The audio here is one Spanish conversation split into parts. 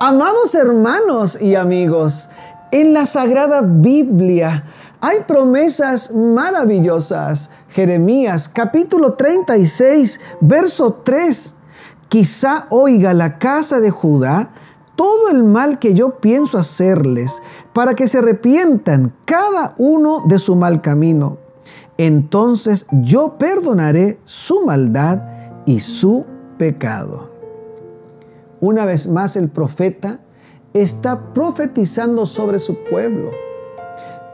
Amados hermanos y amigos, en la Sagrada Biblia hay promesas maravillosas. Jeremías capítulo 36, verso 3. Quizá oiga la casa de Judá todo el mal que yo pienso hacerles para que se arrepientan cada uno de su mal camino. Entonces yo perdonaré su maldad y su pecado. Una vez más el profeta está profetizando sobre su pueblo.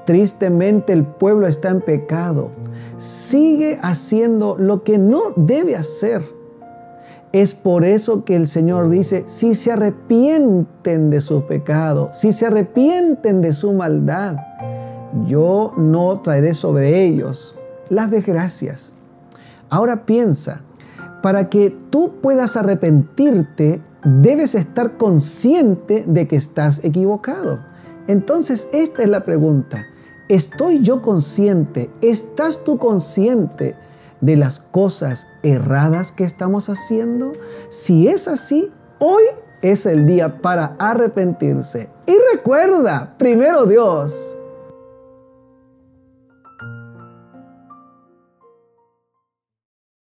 Tristemente el pueblo está en pecado. Sigue haciendo lo que no debe hacer. Es por eso que el Señor dice, si se arrepienten de sus pecados, si se arrepienten de su maldad, yo no traeré sobre ellos las desgracias. Ahora piensa, para que tú puedas arrepentirte, debes estar consciente de que estás equivocado. Entonces, esta es la pregunta. ¿Estoy yo consciente? ¿Estás tú consciente de las cosas erradas que estamos haciendo? Si es así, hoy es el día para arrepentirse. Y recuerda, primero Dios